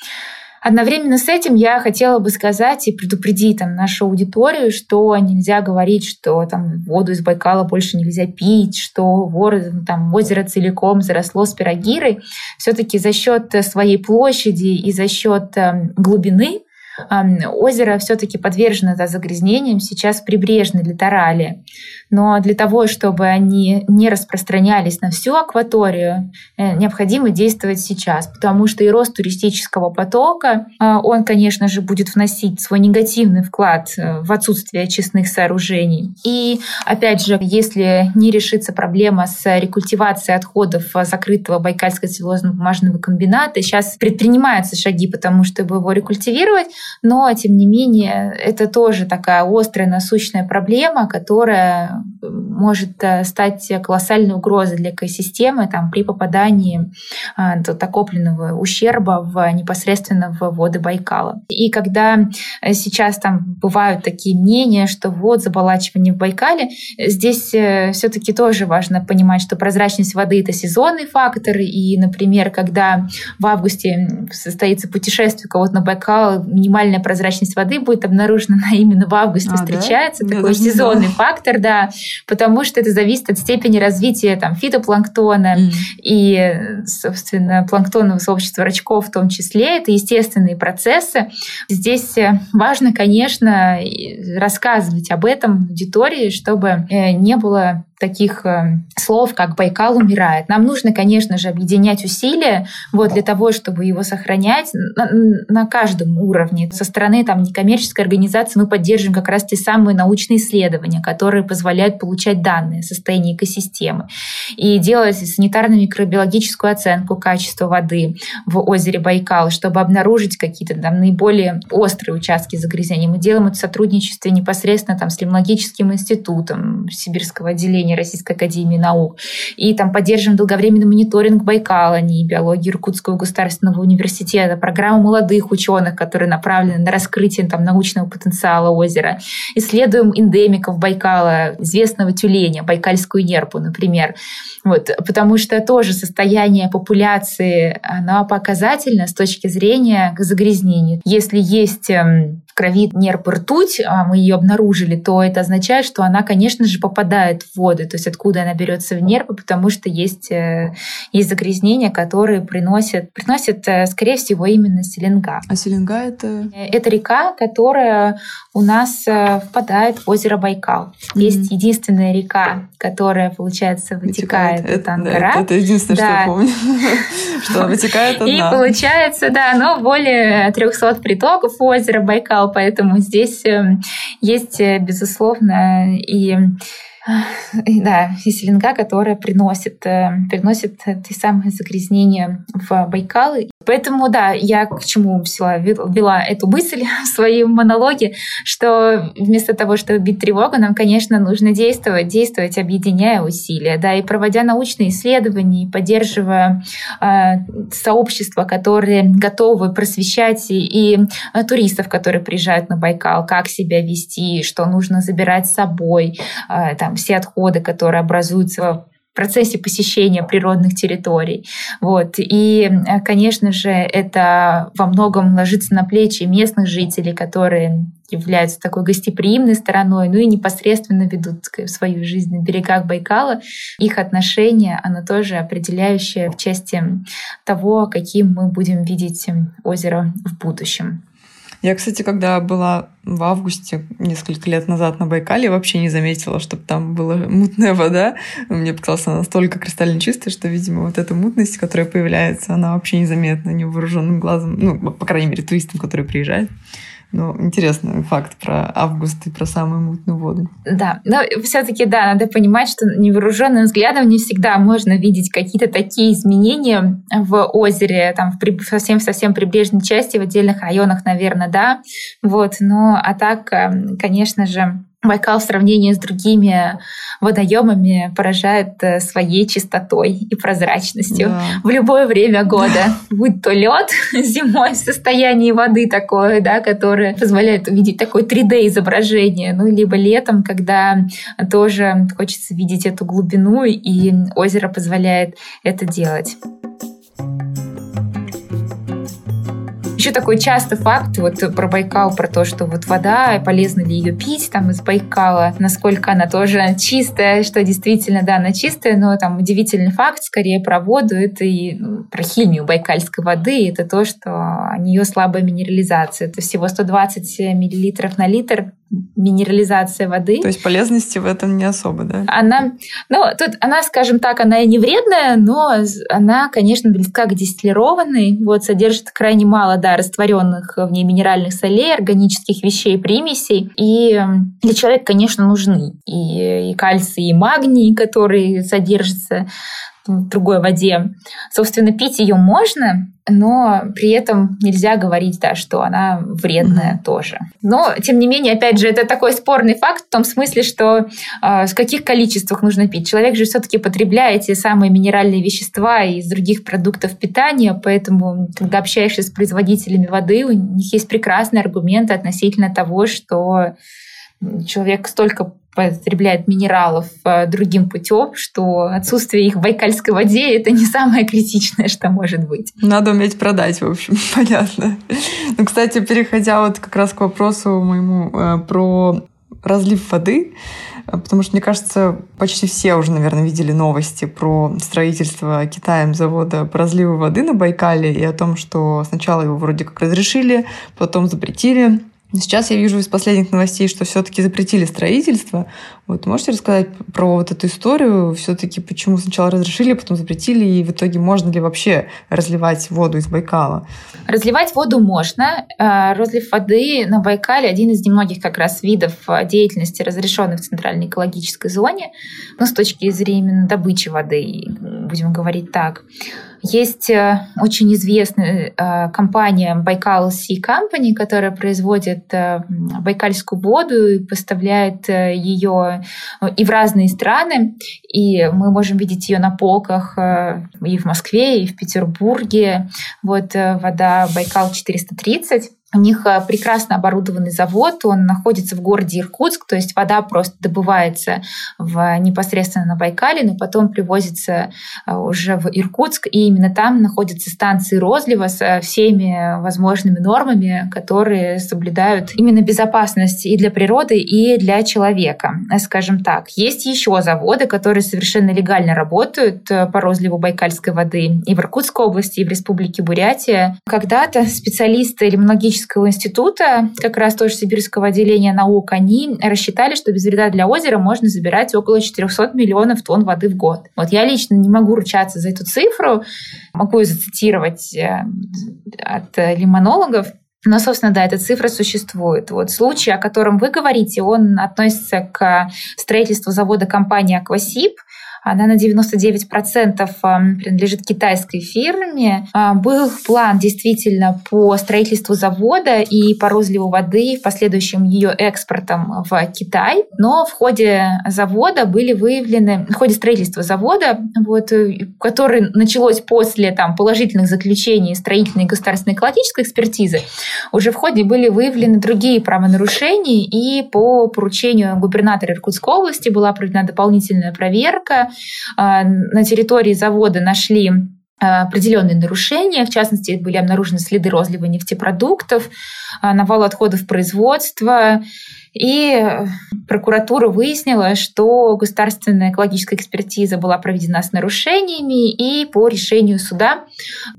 Одновременно с этим я хотела бы сказать и предупредить там, нашу аудиторию, что нельзя говорить, что там воду из Байкала больше нельзя пить, что вор, там, озеро целиком заросло спирогирой. Все-таки за счет своей площади и за счет эм, глубины озеро все-таки подвержено да, загрязнениям сейчас в прибрежной литорали. Но для того, чтобы они не распространялись на всю акваторию, э, необходимо действовать сейчас, потому что и рост туристического потока, а, он, конечно же, будет вносить свой негативный вклад э, в отсутствие очистных сооружений. И, опять же, если не решится проблема с рекультивацией отходов закрытого Байкальского целлюлозно-бумажного комбината, сейчас предпринимаются шаги, потому чтобы его рекультивировать, но, тем не менее, это тоже такая острая насущная проблема, которая может э, стать колоссальной угрозой для экосистемы там, при попадании а, накопленного ущерба в, непосредственно в воды Байкала. И когда э, сейчас там бывают такие мнения, что вот заболачивание в Байкале, здесь э, все-таки тоже важно понимать, что прозрачность воды — это сезонный фактор, и, например, когда в августе состоится путешествие кого-то на Байкал, минимальная прозрачность воды будет обнаружена именно в августе, а, встречается да? такой сезонный фактор, да, потому что это зависит от степени развития там, фитопланктона mm. и, собственно, планктонного сообщества рачков в том числе. Это естественные процессы. Здесь э, важно, конечно, рассказывать об этом аудитории, чтобы э, не было таких э, слов, как Байкал умирает. Нам нужно, конечно же, объединять усилия вот, для того, чтобы его сохранять на, на каждом уровне. Со стороны там, некоммерческой организации мы поддерживаем как раз те самые научные исследования, которые позволяют получать данные о состоянии экосистемы и делать санитарно-микробиологическую оценку качества воды в озере Байкал, чтобы обнаружить какие-то там наиболее острые участки загрязнения. Мы делаем это в сотрудничестве непосредственно там, с Лимологическим институтом Сибирского отделения учреждения Российской Академии Наук. И там поддерживаем долговременный мониторинг Байкала, не биологии Иркутского государственного университета, программу молодых ученых, которые направлены на раскрытие там, научного потенциала озера. Исследуем эндемиков Байкала, известного тюленя, байкальскую нерпу, например. Вот, потому что тоже состояние популяции, оно показательно с точки зрения загрязнения. Если есть эм, крови нерп ртуть, а мы ее обнаружили, то это означает, что она, конечно же, попадает в воду. То есть откуда она берется в нерпы, потому что есть, э, есть загрязнения, которые приносят, приносят, э, скорее всего, именно селенга. А селенга это? Э, это река, которая у нас впадает в озеро Байкал. Mm-hmm. Есть единственная река, которая, получается, вытекает вытекает это, Ангара. Это, это единственное, да. что я помню, что вытекает одна. И получается, да, но более 300 притоков озера Байкал, поэтому здесь эм, есть, э, безусловно, и да, и селенга, которая приносит, э, приносит те самые загрязнения в Байкал. Поэтому, да, я к чему взяла, вела эту мысль в своем монологе, что вместо того, чтобы бить тревогу, нам, конечно, нужно действовать, действовать, объединяя усилия, да, и проводя научные исследования, и поддерживая э, сообщества, которые готовы просвещать и, и э, туристов, которые приезжают на Байкал, как себя вести, что нужно забирать с собой, э, там, все отходы, которые образуются процессе посещения природных территорий. Вот. И, конечно же, это во многом ложится на плечи местных жителей, которые являются такой гостеприимной стороной, ну и непосредственно ведут свою жизнь на берегах Байкала. Их отношение, оно тоже определяющее в части того, каким мы будем видеть озеро в будущем. Я, кстати, когда была в августе, несколько лет назад на Байкале, вообще не заметила, чтобы там была мутная вода. Мне показалось, она настолько кристально чистая, что, видимо, вот эта мутность, которая появляется, она вообще незаметна невооруженным глазом, ну, по крайней мере, туристам, которые приезжают. Ну, интересный факт про август и про самую мутную воду. Да, но все-таки, да, надо понимать, что невооруженным взглядом не всегда можно видеть какие-то такие изменения в озере, там, в совсем-совсем прибрежной части, в отдельных районах, наверное, да. Вот, но а так, эм, конечно же, Байкал в сравнении с другими водоемами поражает э, своей чистотой и прозрачностью да. в любое время года. Будь то лед зимой в состоянии воды такое, да, которое позволяет увидеть такое 3D изображение, ну, либо летом, когда тоже хочется видеть эту глубину, и озеро позволяет это делать. Еще такой частый факт вот про Байкал, про то, что вот вода, полезно ли ее пить там из Байкала, насколько она тоже чистая, что действительно, да, она чистая, но там удивительный факт скорее про воду, это и ну, про химию байкальской воды, это то, что у нее слабая минерализация. Это всего 120 миллилитров на литр минерализация воды. То есть полезности в этом не особо, да? Она, ну, тут она, скажем так, она и не вредная, но она, конечно, близка к дистиллированной. Вот, содержит крайне мало, да, растворенных в ней минеральных солей, органических вещей, примесей. И для человека, конечно, нужны и, и кальций, и магний, которые содержатся в другой воде. Собственно, пить ее можно, но при этом нельзя говорить, да, что она вредная mm-hmm. тоже. Но, тем не менее, опять же, это такой спорный факт в том смысле, что э, в каких количествах нужно пить. Человек же все-таки потребляет те самые минеральные вещества из других продуктов питания, поэтому, когда общаешься с производителями воды, у них есть прекрасные аргументы относительно того, что человек столько потребляет минералов э, другим путем, что отсутствие их в байкальской воде это не самое критичное, что может быть. Надо уметь продать, в общем, понятно. Ну, кстати, переходя вот как раз к вопросу моему э, про разлив воды, э, потому что, мне кажется, почти все уже, наверное, видели новости про строительство Китаем завода по разливу воды на Байкале и о том, что сначала его вроде как разрешили, потом запретили, Сейчас я вижу из последних новостей, что все-таки запретили строительство. Вот можете рассказать про вот эту историю? Все-таки почему сначала разрешили, потом запретили, и в итоге можно ли вообще разливать воду из Байкала? Разливать воду можно. Э, разлив воды на Байкале один из немногих как раз видов э, деятельности, разрешенных в Центральной экологической зоне, ну, с точки зрения добычи воды, будем говорить так. Есть э, очень известная э, компания Baikal Sea Company, которая производит э, байкальскую воду и поставляет ее и в разные страны. И мы можем видеть ее на полках и в Москве, и в Петербурге. Вот вода Байкал 430. У них э, прекрасно оборудованный завод, он находится в городе Иркутск, то есть вода просто добывается в, непосредственно на Байкале, но потом привозится э, уже в Иркутск, и именно там находятся станции розлива со всеми возможными нормами, которые соблюдают именно безопасность и для природы, и для человека, скажем так. Есть еще заводы, которые совершенно легально работают э, по розливу байкальской воды и в Иркутской области, и в Республике Бурятия. Когда-то специалисты или многие Технологического института, как раз тоже Сибирского отделения наук, они рассчитали, что без вреда для озера можно забирать около 400 миллионов тонн воды в год. Вот я лично не могу ручаться за эту цифру, могу ее зацитировать э, от лимонологов, но, собственно, да, эта цифра существует. Вот случай, о котором вы говорите, он относится к строительству завода компании «Аквасип», она на 99% принадлежит китайской фирме. А, был план действительно по строительству завода и по розливу воды, в последующем ее экспортом в Китай. Но в ходе завода были выявлены, в ходе строительства завода, вот, который началось после там, положительных заключений строительной государственной экологической экспертизы, уже в ходе были выявлены другие правонарушения, и по поручению губернатора Иркутской области была проведена дополнительная проверка, на территории завода нашли а, определенные нарушения. В частности, были обнаружены следы розлива нефтепродуктов, а, навал отходов производства, и прокуратура выяснила, что государственная экологическая экспертиза была проведена с нарушениями, и по решению суда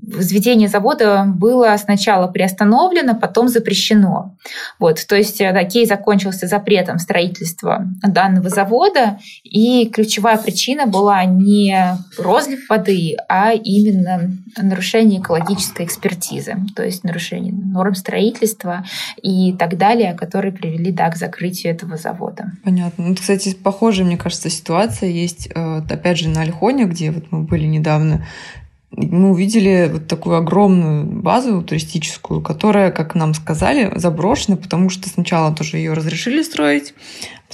взведение завода было сначала приостановлено, потом запрещено. Вот, то есть э, да, кейс закончился запретом строительства данного завода, и ключевая причина была не розлив воды, а именно нарушение экологической экспертизы, то есть нарушение норм строительства и так далее, которые привели да, к закрытию этого завода. Понятно. Ну, кстати, похожая, мне кажется, ситуация есть, э, опять же, на Альхоне, где вот мы были недавно. Мы увидели вот такую огромную базу туристическую, которая, как нам сказали, заброшена, потому что сначала тоже ее разрешили строить,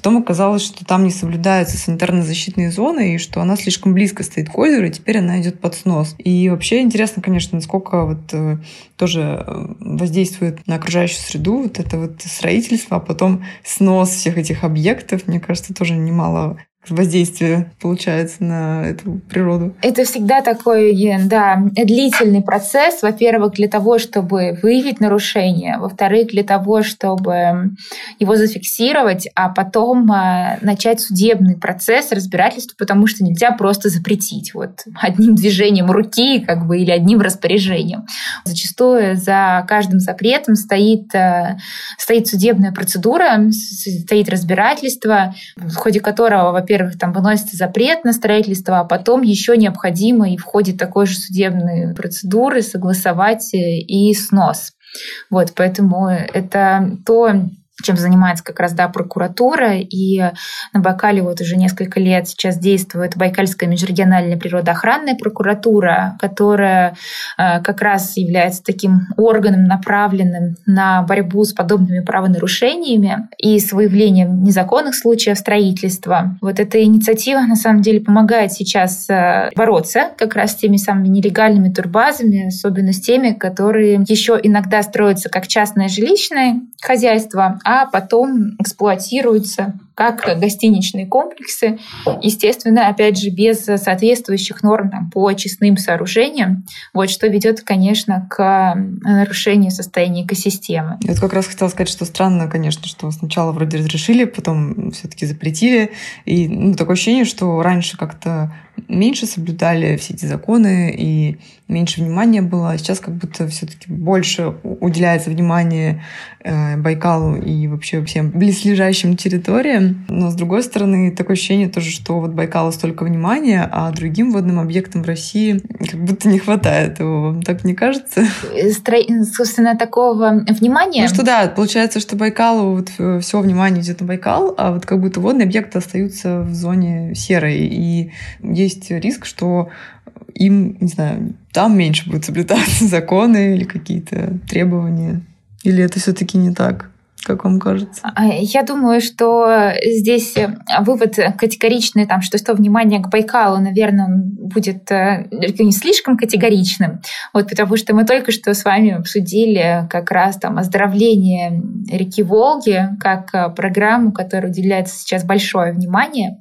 Потом оказалось, что там не соблюдаются санитарно-защитные зоны, и что она слишком близко стоит к озеру, и теперь она идет под снос. И вообще интересно, конечно, насколько вот э, тоже э, воздействует на окружающую среду вот это вот строительство, а потом снос всех этих объектов. Мне кажется, тоже немало воздействие получается на эту природу? Это всегда такой, да, длительный процесс. Во-первых, для того, чтобы выявить нарушение. Во-вторых, для того, чтобы его зафиксировать, а потом а, начать судебный процесс разбирательства, потому что нельзя просто запретить вот одним движением руки как бы, или одним распоряжением. Зачастую за каждым запретом стоит, э, стоит судебная процедура, стоит разбирательство, в ходе которого, во-первых, там выносится запрет на строительство, а потом еще необходимо и в ходе такой же судебной процедуры согласовать э, и снос. Вот, поэтому это то, чем занимается как раз да, прокуратура. И на Байкале вот уже несколько лет сейчас действует Байкальская межрегиональная природоохранная прокуратура, которая э, как раз является таким органом, направленным на борьбу с подобными правонарушениями и с выявлением незаконных случаев строительства. Вот эта инициатива на самом деле помогает сейчас э, бороться как раз с теми самыми нелегальными турбазами, особенно с теми, которые еще иногда строятся как частное жилищное хозяйство, а потом эксплуатируются как гостиничные комплексы, естественно, опять же, без соответствующих норм там, по очистным сооружениям, вот, что ведет, конечно, к нарушению состояния экосистемы. Я вот как раз хотела сказать, что странно, конечно, что сначала вроде разрешили, потом все-таки запретили, и ну, такое ощущение, что раньше как-то меньше соблюдали все эти законы и меньше внимания было, а сейчас как будто все-таки больше уделяется внимание э, Байкалу и вообще всем близлежащим территориям. Но с другой стороны, такое ощущение тоже, что вот Байкалу столько внимания, а другим водным объектам в России как будто не хватает его. Вам так не кажется? Стро... Собственно, такого внимания... Ну что да, получается, что Байкалу вот э, все внимание идет на Байкал, а вот как будто водные объекты остаются в зоне серой. И есть риск, что им, не знаю, там меньше будут соблюдаться законы или какие-то требования. Или это все-таки не так? Как вам кажется? А, я думаю, что здесь э, вывод категоричный, там, что что внимание к Байкалу, наверное, будет э, не слишком категоричным, вот, потому что мы только что с вами обсудили как раз там оздоровление реки Волги как э, программу, которой уделяется сейчас большое внимание.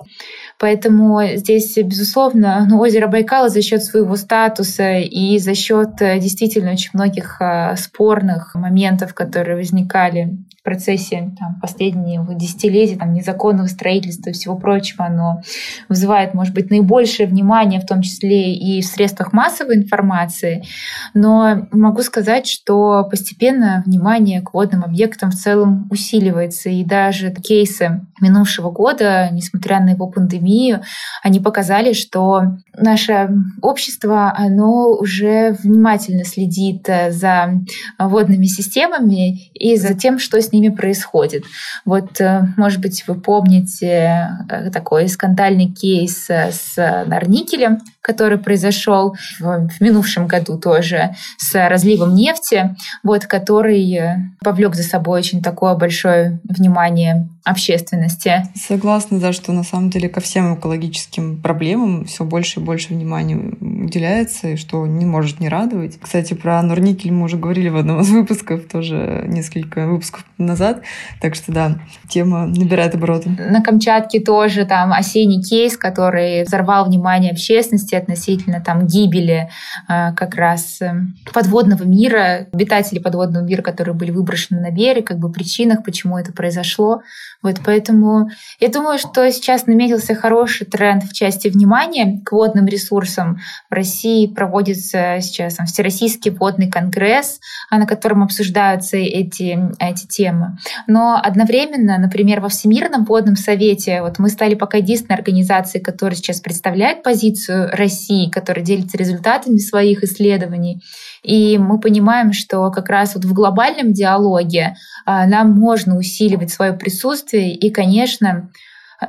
Поэтому здесь, безусловно, ну, озеро Байкал за счет своего статуса и за счет действительно очень многих спорных моментов, которые возникали процессе там, последнего десятилетия, там, незаконного строительства и всего прочего, оно вызывает, может быть, наибольшее внимание, в том числе и в средствах массовой информации. Но могу сказать, что постепенно внимание к водным объектам в целом усиливается. И даже кейсы минувшего года, несмотря на его пандемию, пандемию, они показали, что наше общество, оно уже внимательно следит э, за водными системами и за тем, что с ними происходит. Вот, э, может быть, вы помните э, такой скандальный кейс с Нарникелем, который произошел в, в минувшем году тоже с разливом нефти, вот, который повлек за собой очень такое большое внимание общественности. Согласна, да, что на самом деле ко всем экологическим проблемам все больше и больше внимания уделяется, и что не может не радовать. Кстати, про Норникель мы уже говорили в одном из выпусков, тоже несколько выпусков назад, так что да, тема набирает обороты. На Камчатке тоже там осенний кейс, который взорвал внимание общественности относительно там гибели э, как раз э, подводного мира, обитателей подводного мира, которые были выброшены на берег, как бы причинах, почему это произошло. Вот поэтому я думаю, что сейчас наметился хороший тренд в части внимания к водным ресурсам. В России проводится сейчас там, Всероссийский водный конгресс, а, на котором обсуждаются эти, эти темы. Но одновременно, например, во Всемирном водном совете вот мы стали пока единственной организацией, которая сейчас представляет позицию России, которая делится результатами своих исследований. И мы понимаем, что как раз вот в глобальном диалоге а, нам можно усиливать свое присутствие и, конечно,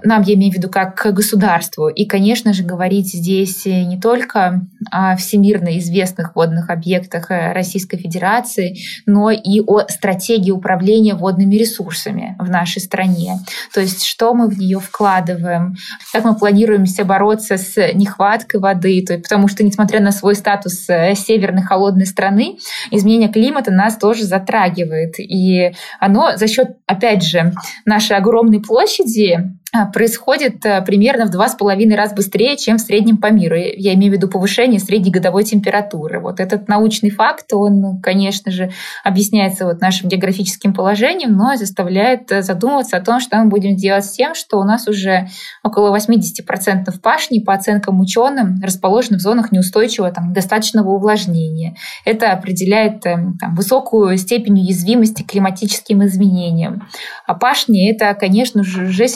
нам, я имею в виду, как к государству. И, конечно же, говорить здесь не только о всемирно известных водных объектах э, Российской Федерации, но и о стратегии управления водными ресурсами в нашей стране. То есть, что мы в нее вкладываем, как мы планируемся бороться с нехваткой воды, то есть, потому что, несмотря на свой статус э, северной холодной страны, изменение климата нас тоже затрагивает. И оно за счет, опять же, нашей огромной площади происходит э, примерно в два с половиной раз быстрее, чем в среднем по миру. Я имею в виду повышение средней годовой температуры. Вот этот научный факт, он, конечно же, объясняется вот нашим географическим положением, но заставляет э, задумываться о том, что мы будем делать с тем, что у нас уже около 80% пашни, по оценкам ученым, расположены в зонах неустойчивого, там, недостаточного увлажнения. Это определяет эм, там, высокую степень уязвимости к климатическим изменениям. А пашни – это, конечно же, уже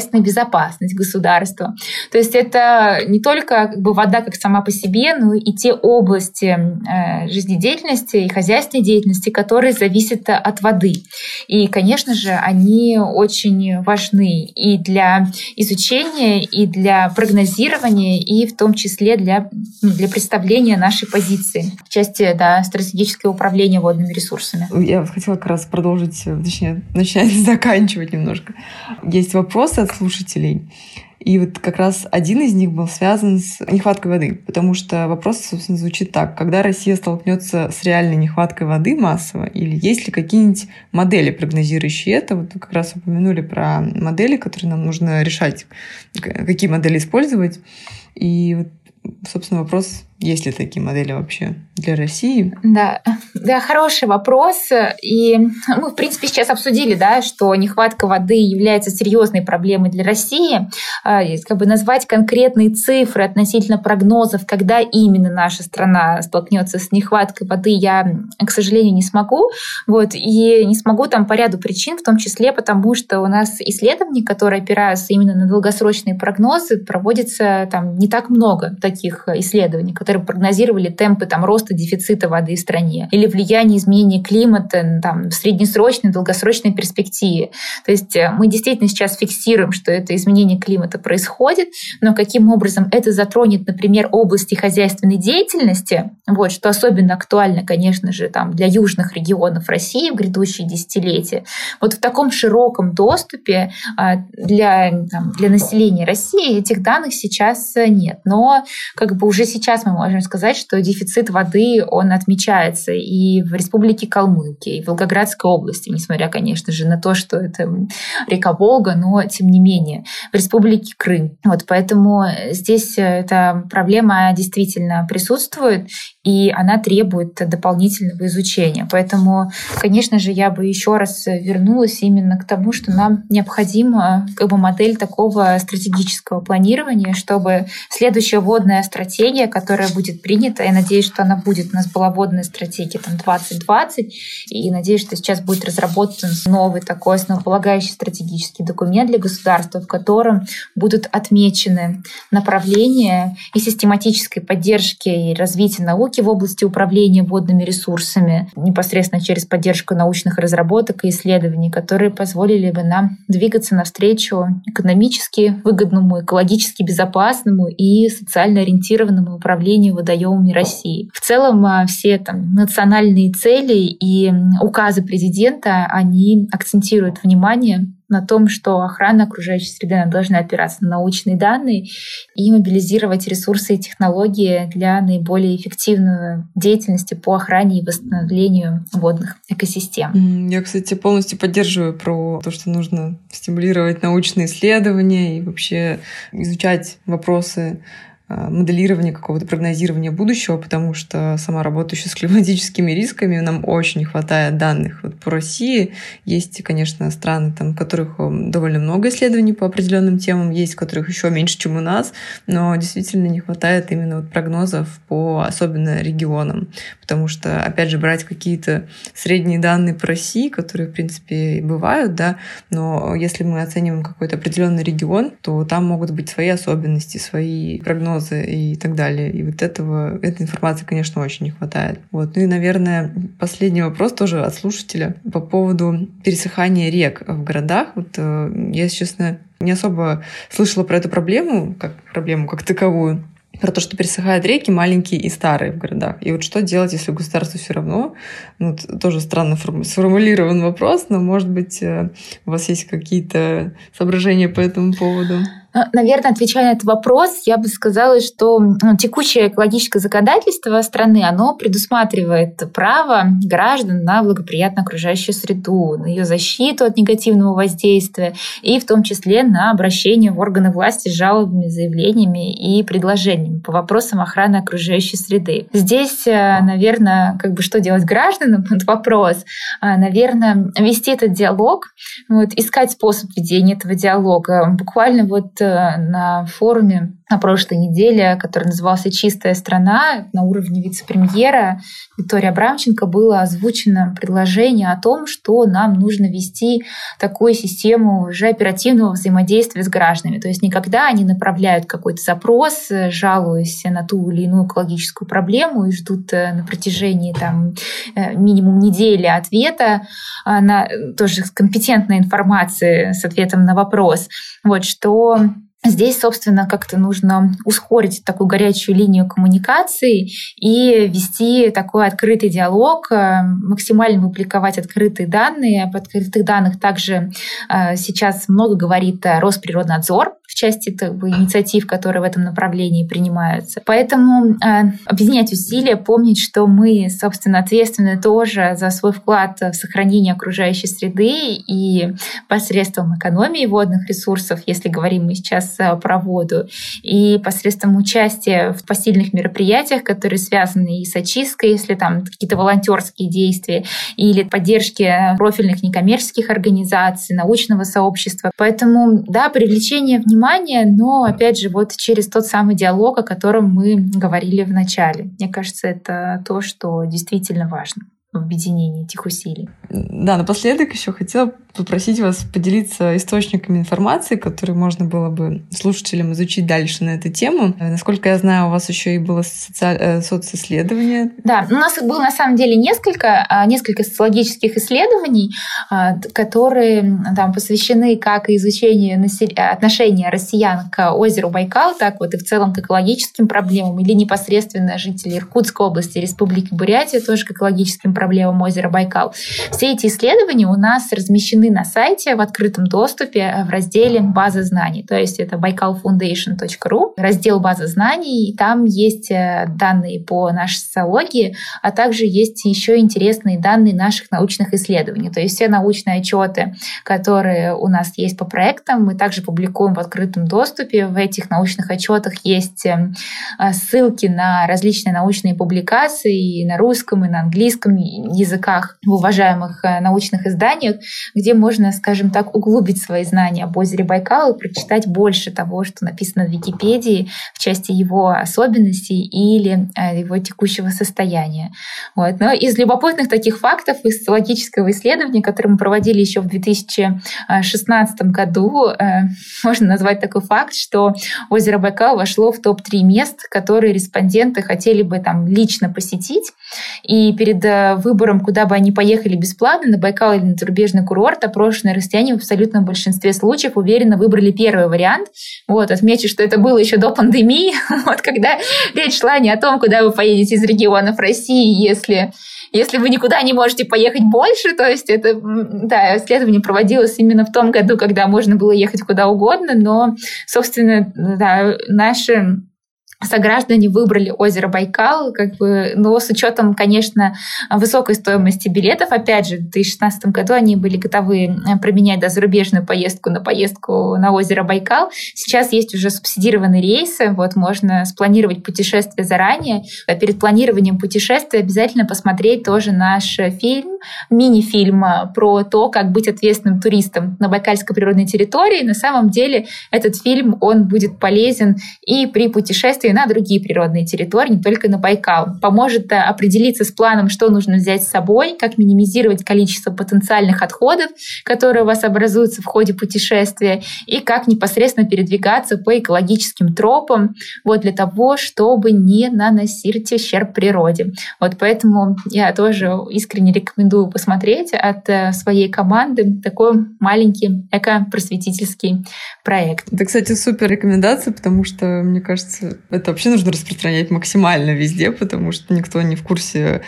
сельскохозяйственная безопасность государства. То есть это не только как бы, вода как сама по себе, но и те области э, жизнедеятельности и хозяйственной деятельности, которые зависят от воды. И, конечно же, они очень важны и для изучения, и для прогнозирования, и в том числе для, ну, для представления нашей позиции в части да, стратегического управления водными ресурсами. Я хотела как раз продолжить, точнее, начать заканчивать немножко. Есть вопросы от слушателей. И вот как раз один из них был связан с нехваткой воды, потому что вопрос, собственно, звучит так. Когда Россия столкнется с реальной нехваткой воды массово, или есть ли какие-нибудь модели, прогнозирующие это? Вот вы как раз упомянули про модели, которые нам нужно решать, какие модели использовать. И вот, собственно, вопрос есть ли такие модели вообще для России? Да, да, хороший вопрос. И мы, в принципе, сейчас обсудили, да, что нехватка воды является серьезной проблемой для России. А, как бы назвать конкретные цифры относительно прогнозов, когда именно наша страна столкнется с нехваткой воды, я, к сожалению, не смогу. Вот, и не смогу там по ряду причин, в том числе потому, что у нас исследований, которые опираются именно на долгосрочные прогнозы, проводится там не так много таких исследований, которые прогнозировали темпы там, роста дефицита воды в стране или влияние изменения климата там, в среднесрочной, долгосрочной перспективе. То есть э, мы действительно сейчас фиксируем, что это изменение климата происходит, но каким образом это затронет, например, области хозяйственной деятельности, вот, что особенно актуально, конечно же, там, для южных регионов России в грядущие десятилетия, вот в таком широком доступе а, для, там, для населения России этих данных сейчас нет. Но как бы уже сейчас мы можем сказать, что дефицит воды, он отмечается и в Республике Калмыкия, и в Волгоградской области, несмотря, конечно же, на то, что это река Волга, но тем не менее, в Республике Крым. Вот поэтому здесь эта проблема действительно присутствует, и она требует дополнительного изучения. Поэтому, конечно же, я бы еще раз вернулась именно к тому, что нам необходима как бы модель такого стратегического планирования, чтобы следующая водная стратегия, которая будет принята, я надеюсь, что она будет, у нас была водная стратегия там 2020, и надеюсь, что сейчас будет разработан новый такой основополагающий стратегический документ для государства, в котором будут отмечены направления и систематической поддержки и развития науки науки в области управления водными ресурсами, непосредственно через поддержку научных разработок и исследований, которые позволили бы нам двигаться навстречу экономически выгодному, экологически безопасному и социально ориентированному управлению водоемами России. В целом а, все там, национальные цели и указы президента, они акцентируют внимание на том, что охрана окружающей среды она должна опираться на научные данные и мобилизировать ресурсы и технологии для наиболее эффективной деятельности по охране и восстановлению водных экосистем. Я, кстати, полностью поддерживаю про то, что нужно стимулировать научные исследования и вообще изучать вопросы моделирования какого-то прогнозирования будущего, потому что сама работа еще с климатическими рисками, нам очень не хватает данных. Вот по России есть, конечно, страны, там, в которых довольно много исследований по определенным темам, есть, в которых еще меньше, чем у нас, но действительно не хватает именно вот прогнозов по особенно регионам, потому что, опять же, брать какие-то средние данные по России, которые, в принципе, бывают, да, но если мы оцениваем какой-то определенный регион, то там могут быть свои особенности, свои прогнозы, прогнозы и так далее. И вот этого, этой информации, конечно, очень не хватает. Вот. Ну и, наверное, последний вопрос тоже от слушателя по поводу пересыхания рек в городах. Вот э, я, честно, не особо слышала про эту проблему, как проблему как таковую про то, что пересыхают реки маленькие и старые в городах. И вот что делать, если государство все равно, ну, тоже странно сформулирован вопрос, но, может быть, э, у вас есть какие-то соображения по этому поводу? Ну, наверное, отвечая на этот вопрос, я бы сказала, что ну, текущее экологическое законодательство страны, оно предусматривает право граждан на благоприятную окружающую среду, на ее защиту от негативного воздействия и в том числе на обращение в органы власти с жалобами, заявлениями и предложениями по вопросам охраны окружающей среды. Здесь, э, наверное, как бы что делать гражданам, этот вопрос, а, наверное, вести этот диалог, вот, искать способ ведения этого диалога. Буквально вот на форуме на прошлой неделе, который назывался «Чистая страна» на уровне вице-премьера Виктории Абрамченко было озвучено предложение о том, что нам нужно вести такую систему уже оперативного взаимодействия с гражданами. То есть никогда они направляют какой-то запрос, жалуясь на ту или иную экологическую проблему и ждут э, на протяжении там, э, минимум недели ответа на тоже компетентной информации с ответом на вопрос. Вот, что Здесь, собственно, как-то нужно ускорить такую горячую линию коммуникации и вести такой открытый диалог, э, максимально публиковать открытые данные. Об открытых данных также э, сейчас много говорит Росприроднадзор, в части как бы, инициатив, которые в этом направлении принимаются. Поэтому э, объединять усилия, помнить, что мы, собственно, ответственны тоже за свой вклад в сохранение окружающей среды и посредством экономии водных ресурсов, если говорим мы сейчас э, про воду, и посредством участия в посильных мероприятиях, которые связаны и с очисткой, если там какие-то волонтерские действия, или поддержки профильных некоммерческих организаций, научного сообщества. Поэтому, да, привлечение внимания но, опять же, вот через тот самый диалог, о котором мы говорили в начале. Мне кажется, это то, что действительно важно в объединении этих усилий. Да, напоследок еще хотела попросить вас поделиться источниками информации, которые можно было бы слушателям изучить дальше на эту тему. Насколько я знаю, у вас еще и было соци... Э, социсследование. Да, у нас было на самом деле несколько, а, несколько социологических исследований, а, которые там посвящены как изучению отношения россиян к озеру Байкал, так вот и в целом к экологическим проблемам, или непосредственно жителей Иркутской области, Республики Бурятия тоже к экологическим проблемам озера Байкал. Все эти исследования у нас размещены на сайте в открытом доступе э, в разделе «База знаний». То есть это baikalfoundation.ru, раздел «База знаний», и там есть э, данные по нашей социологии, а также есть еще интересные данные наших научных исследований. То есть все научные отчеты, которые у нас есть по проектам, мы также публикуем в открытом доступе. В этих научных отчетах есть э, ссылки на различные научные публикации и на русском, и на английском, языках в уважаемых э, научных изданиях, где можно, скажем так, углубить свои знания об озере Байкал и прочитать больше того, что написано в Википедии в части его особенностей или э, его текущего состояния. Вот. Но из любопытных таких фактов, из социологического исследования, которое мы проводили еще в 2016 году, э, можно назвать такой факт, что озеро Байкал вошло в топ-3 мест, которые респонденты хотели бы там лично посетить. И перед выбором, куда бы они поехали бесплатно, на Байкал или на зарубежный курорт, опрошенные россияне в абсолютном большинстве случаев уверенно выбрали первый вариант. Вот, отмечу, что это было еще до пандемии, вот, когда речь шла не о том, куда вы поедете из регионов России, если если вы никуда не можете поехать больше, то есть это, да, исследование проводилось именно в том году, когда можно было ехать куда угодно, но, собственно, да, наши сограждане выбрали озеро Байкал, как бы, но с учетом, конечно, высокой стоимости билетов. Опять же, в 2016 году они были готовы э, променять да, зарубежную поездку на поездку на озеро Байкал. Сейчас есть уже субсидированные рейсы, вот можно спланировать путешествие заранее. А перед планированием путешествия обязательно посмотреть тоже наш фильм, мини-фильм э, про то, как быть ответственным туристом на Байкальской природной территории. На самом деле этот фильм, он будет полезен и при путешествии и на другие природные территории, не только на Байкал. Поможет э, определиться с планом, что нужно взять с собой, как минимизировать количество потенциальных отходов, которые у вас образуются в ходе путешествия, и как непосредственно передвигаться по экологическим тропам, вот для того, чтобы не наносить ущерб природе. Вот поэтому я тоже искренне рекомендую посмотреть от э, своей команды такой маленький эко-просветительский проект. Это, кстати, супер рекомендация, потому что, мне кажется, это вообще нужно распространять максимально везде, потому что никто не в курсе,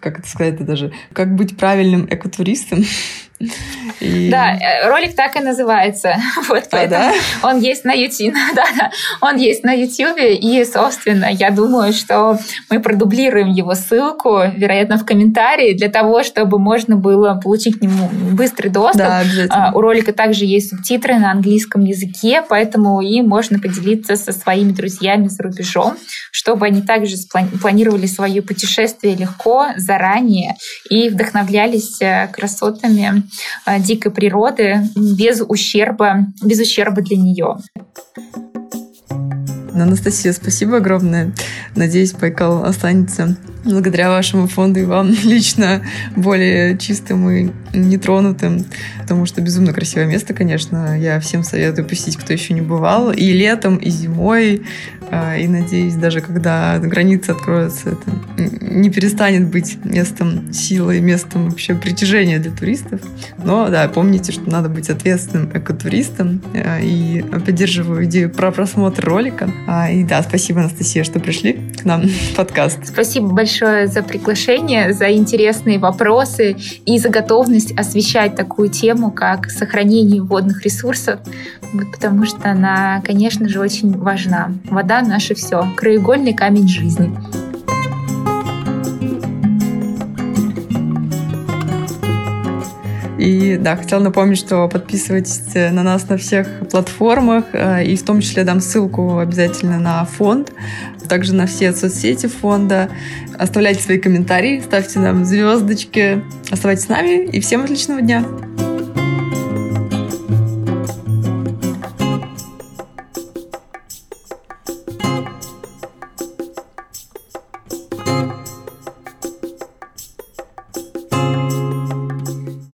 как это сказать, это даже, как быть правильным экотуристом. И... Да, э, ролик так и называется. Вот, а, да? Он есть на YouTube. да, да, он есть на YouTube. И, собственно, я думаю, что мы продублируем его ссылку, вероятно, в комментарии, для того, чтобы можно было получить к нему быстрый доступ. Да, обязательно. А, у ролика также есть субтитры на английском языке, поэтому и можно поделиться со своими друзьями за рубежом, чтобы они также планировали свое путешествие легко, заранее и вдохновлялись э, красотами дикой природы без ущерба, без ущерба для нее. Анастасия, спасибо огромное. Надеюсь, Байкал останется благодаря вашему фонду и вам лично более чистым и нетронутым, потому что безумно красивое место, конечно. Я всем советую посетить, кто еще не бывал. И летом, и зимой, а, и надеюсь, даже когда границы откроются, это не перестанет быть местом силы, местом вообще притяжения для туристов. Но да, помните, что надо быть ответственным экотуристом. А, и поддерживаю идею про просмотр ролика. А, и да, спасибо, Анастасия, что пришли к нам в подкаст. Спасибо большое за приглашение, за интересные вопросы и за готовность освещать такую тему, как сохранение водных ресурсов, потому что она, конечно же, очень важна. Вода наше все, краеугольный камень жизни. И да, хотела напомнить, что подписывайтесь на нас на всех платформах, э, и в том числе дам ссылку обязательно на фонд, также на все соцсети фонда. Оставляйте свои комментарии, ставьте нам звездочки. Оставайтесь с нами и всем отличного дня!